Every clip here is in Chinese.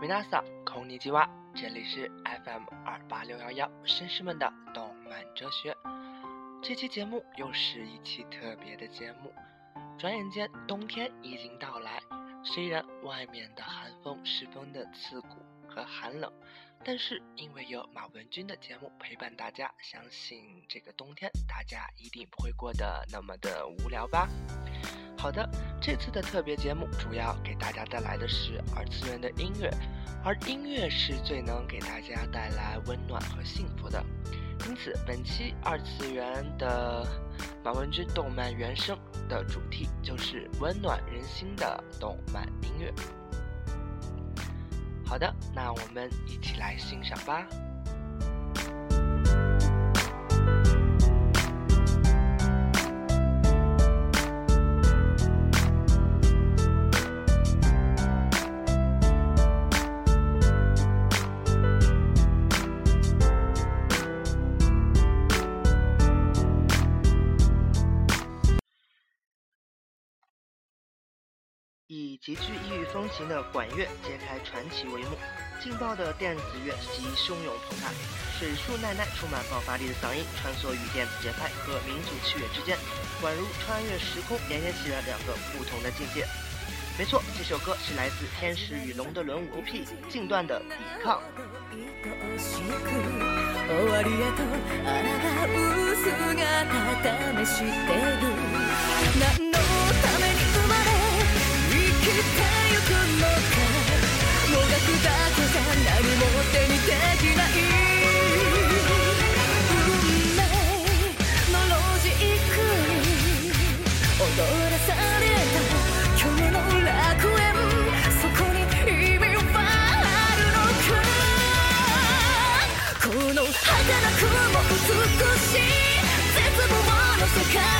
米娜桑空尼基哇，这里是 FM 二八六幺幺绅士们的动漫哲学。这期节目又是一期特别的节目。转眼间，冬天已经到来。虽然外面的寒风十分的刺骨和寒冷，但是因为有马文君的节目陪伴大家，相信这个冬天大家一定不会过得那么的无聊吧。好的，这次的特别节目主要给大家带来的是二次元的音乐，而音乐是最能给大家带来温暖和幸福的。因此，本期二次元的马文君动漫原声的主题就是温暖人心的动漫音乐。好的，那我们一起来欣赏吧。以极具异域风情的管乐揭开传奇帷幕，劲爆的电子乐及汹涌澎湃，水树奈奈充满爆发力的嗓音穿梭于电子节拍和民族器乐之间，宛如穿越时空，连接起了两个不同的境界。没错，这首歌是来自《天使与龙的轮舞》OP 近段的抵抗。だけじ何も手にできない運命のロジックに踊らされた今日の楽園そこに意味はあるのかこの働くも美しい絶望の世界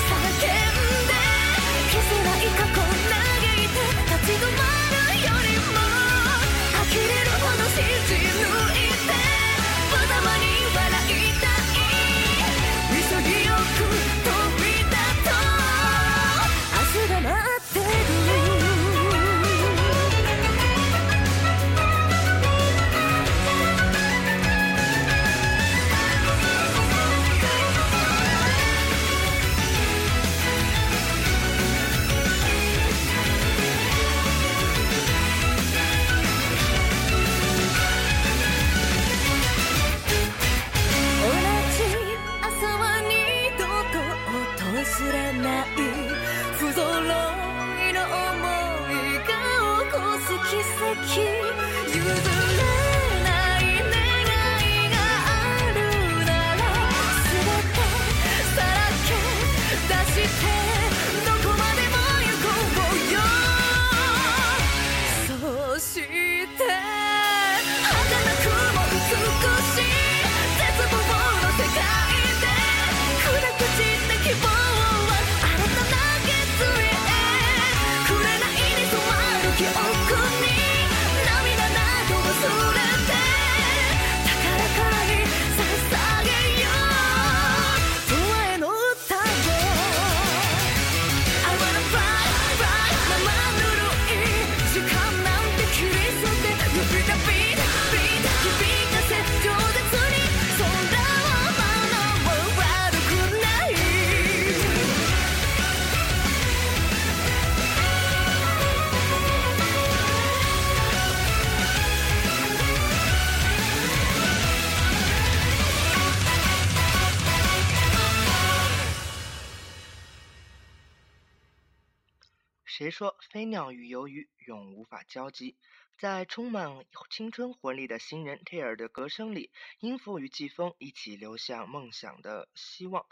谁说飞鸟与游鱼永无法交集？在充满青春活力的新人 t 尔的歌声里，音符与季风一起流向梦想的希望，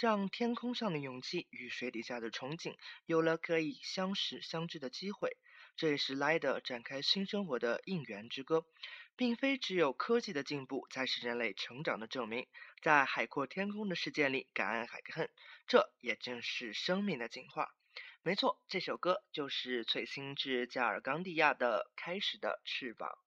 让天空上的勇气与水底下的憧憬有了可以相识相知的机会。这也是莱德展开新生活的应援之歌，并非只有科技的进步才是人类成长的证明。在海阔天空的世界里，敢爱敢恨，这也正是生命的进化。没错，这首歌就是翠星至加尔冈蒂亚的《开始的翅膀》。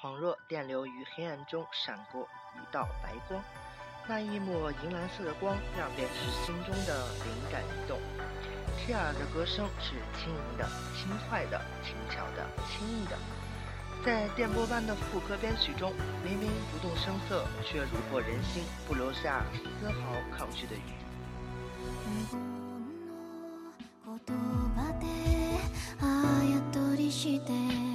恍若电流于黑暗中闪过一道白光，那一抹银蓝色的光让便是心中的灵感一动。切尔的歌声是轻盈的、轻快的、轻巧的、轻易的，在电波般的副歌编曲中，明明不动声色，却虏获人心，不留下丝毫抗拒的余地。で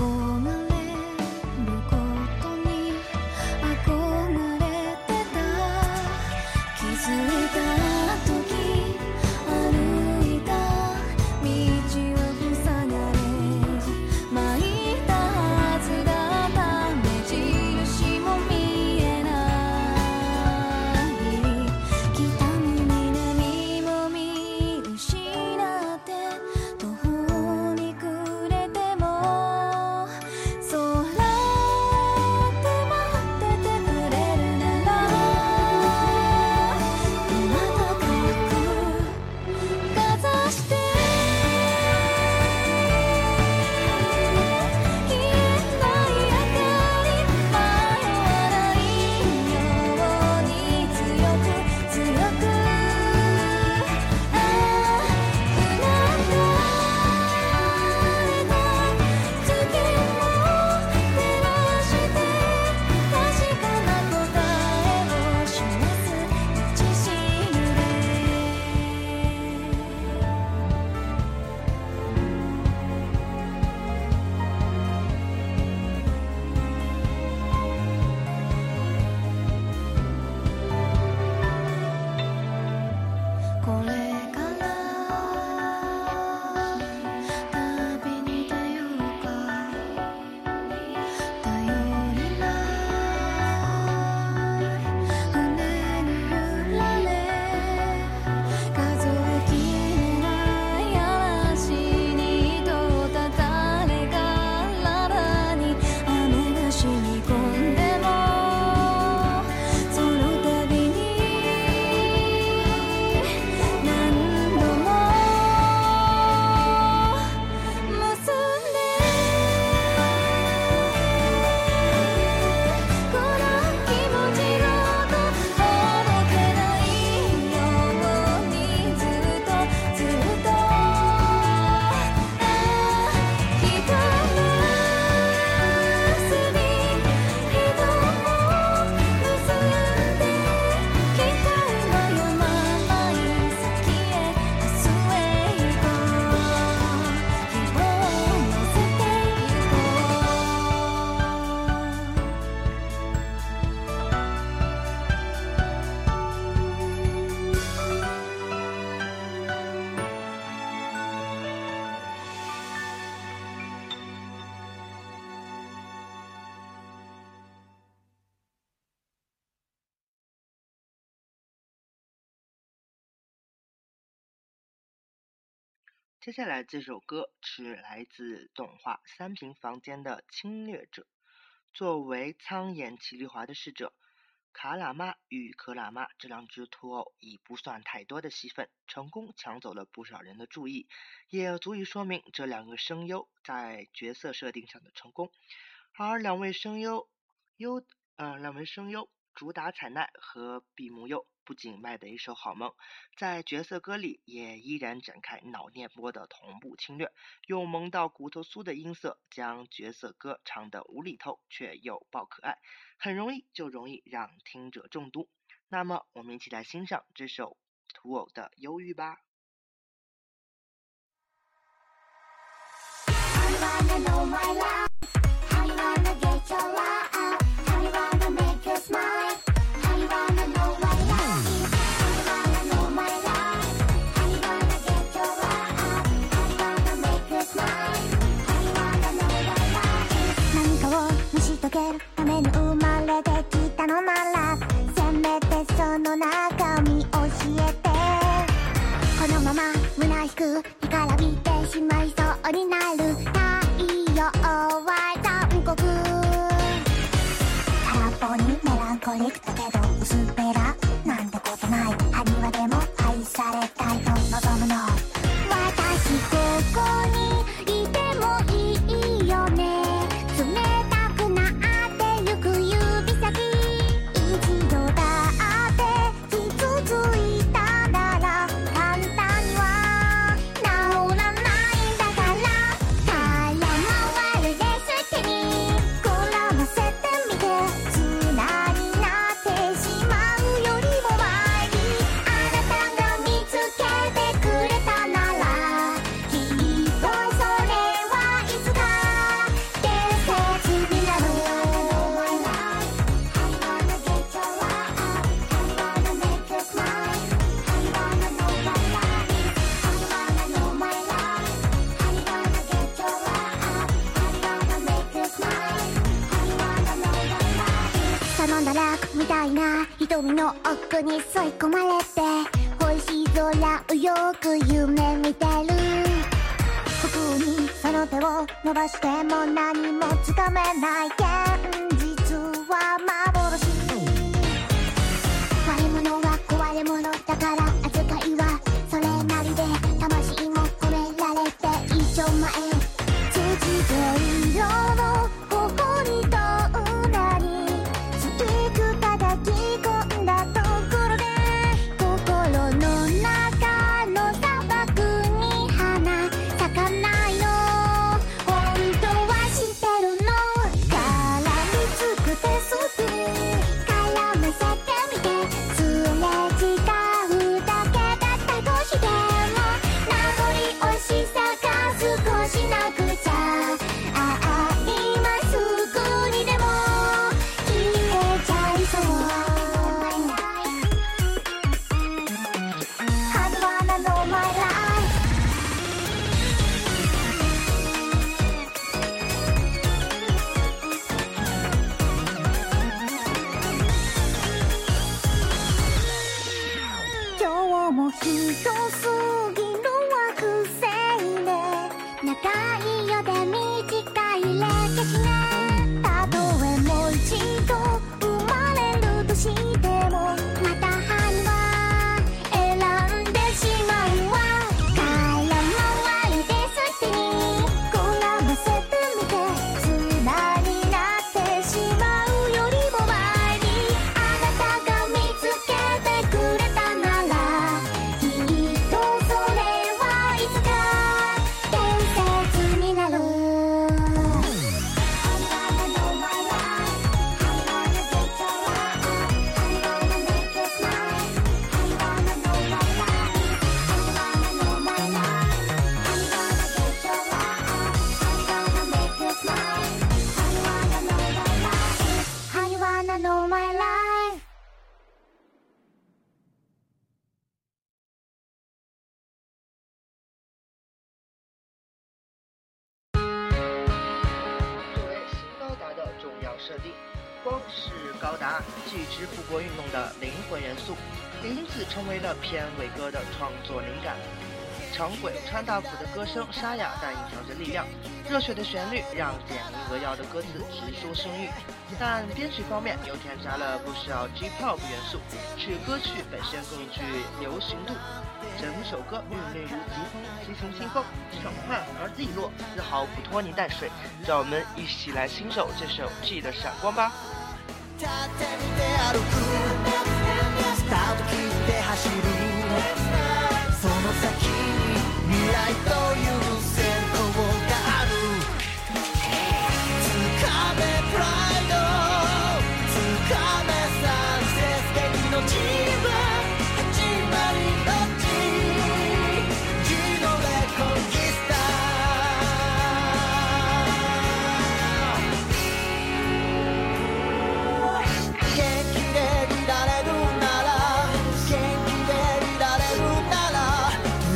我们接下来这首歌是来自动画《三平房间》的侵略者。作为苍眼奇丽华的侍者，卡喇嘛与可喇嘛这两只土偶以不算太多的戏份，成功抢走了不少人的注意，也足以说明这两个声优在角色设定上的成功。而两位声优优呃，两位声优主打彩奈和比木佑。不仅卖得一手好萌，在角色歌里也依然展开脑电波的同步侵略，用萌到骨头酥的音色将角色歌唱得无厘头却又爆可爱，很容易就容易让听者中毒。那么，我们一起来欣赏这首土偶的忧郁吧。遂げるために生まれてきたのならせめてその中身教えて。このまま虚しく干からびてしまいそうになる。太陽は残酷。空っぽにメランコリックだけど薄っぺら。なんてことない。埴輪でも愛されたい。と望光是高达既之复国运动的灵魂元素，也因此成为了片尾歌的创作灵感。长轨川大辅的歌声沙哑，但隐藏着力量。热血的旋律让简明扼要的歌词直说生育。但编曲方面又添加了不少 J-pop 元素，使歌曲本身更具流行度。整首歌韵味如疾风，激情清风，爽快而利落，丝毫不拖泥带水。让我们一起来欣赏这首 G 的闪光吧。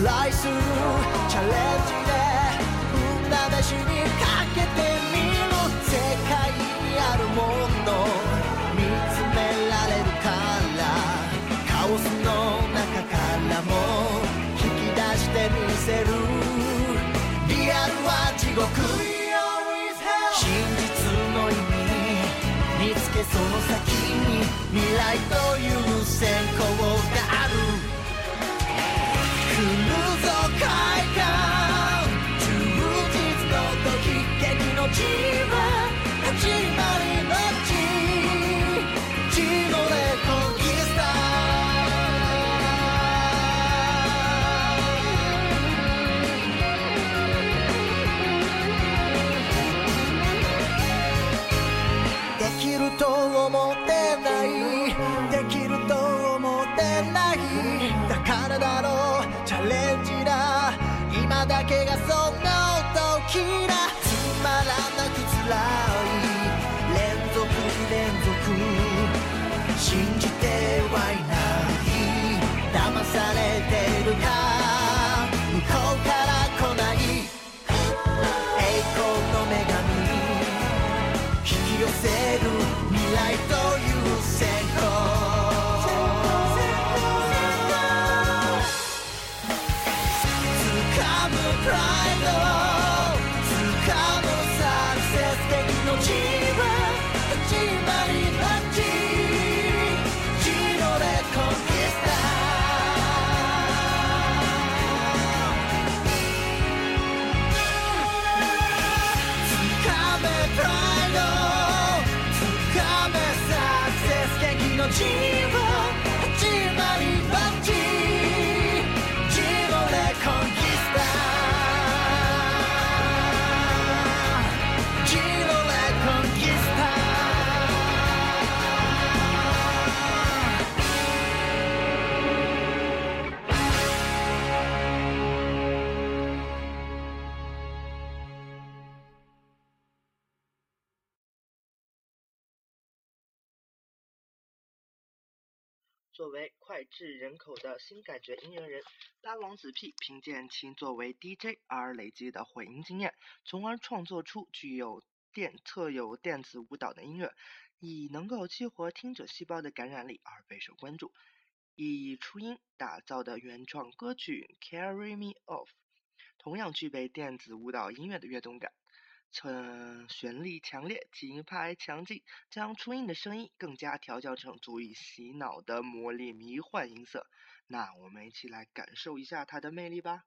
ライチャレンジで運試しにかけてみろ世界にあるもの見つめられるからカオスの中からも引き出してみせるリアルは地獄真実の意味見つけその先に未来という先行がある作为脍炙人口的新感觉音乐人，八王子 P 凭借其作为 DJ 而累积的混音经验，从而创作出具有电特有电子舞蹈的音乐，以能够激活听者细胞的感染力而备受关注。以初音打造的原创歌曲《Carry Me Off》，同样具备电子舞蹈音乐的跃动感。嗯，旋律强烈，节拍强劲，将初音的声音更加调教成足以洗脑的魔力迷幻音色。那我们一起来感受一下它的魅力吧。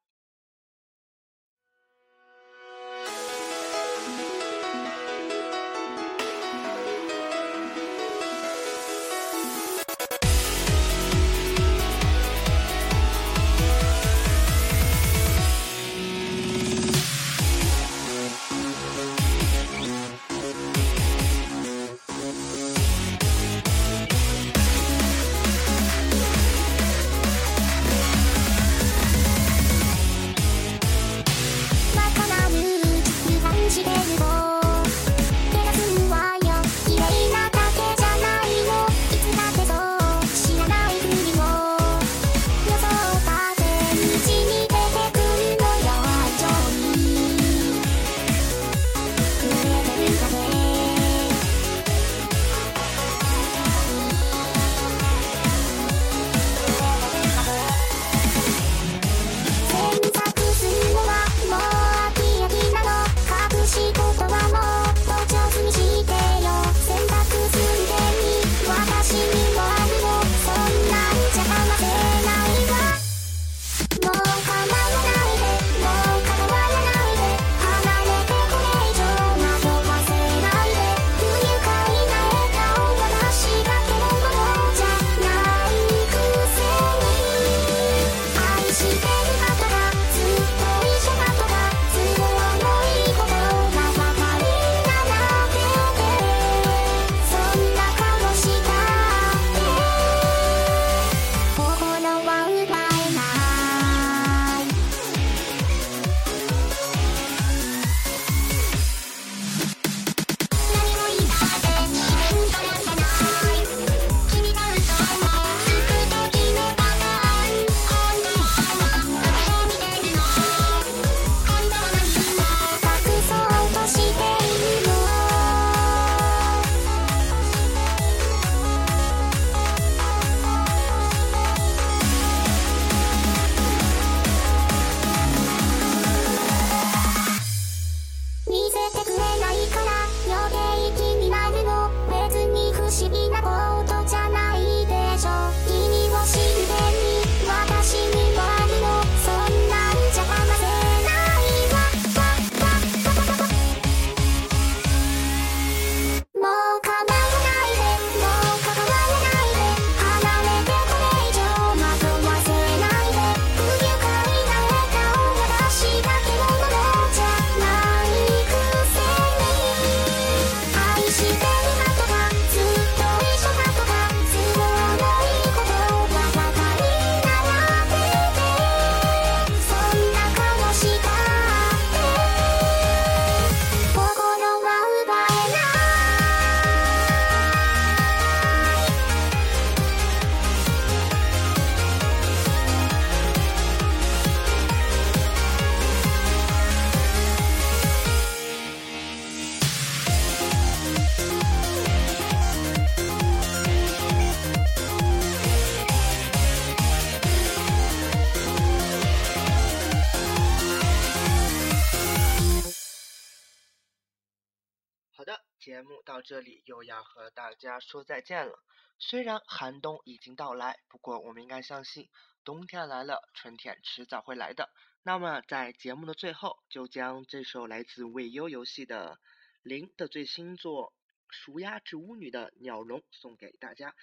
再见了。虽然寒冬已经到来，不过我们应该相信，冬天来了，春天迟早会来的。那么在节目的最后，就将这首来自未优游戏的零的最新作《熟鸭之巫女》的鸟笼送给大家，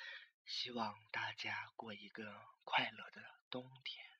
希望大家过一个快乐的冬天。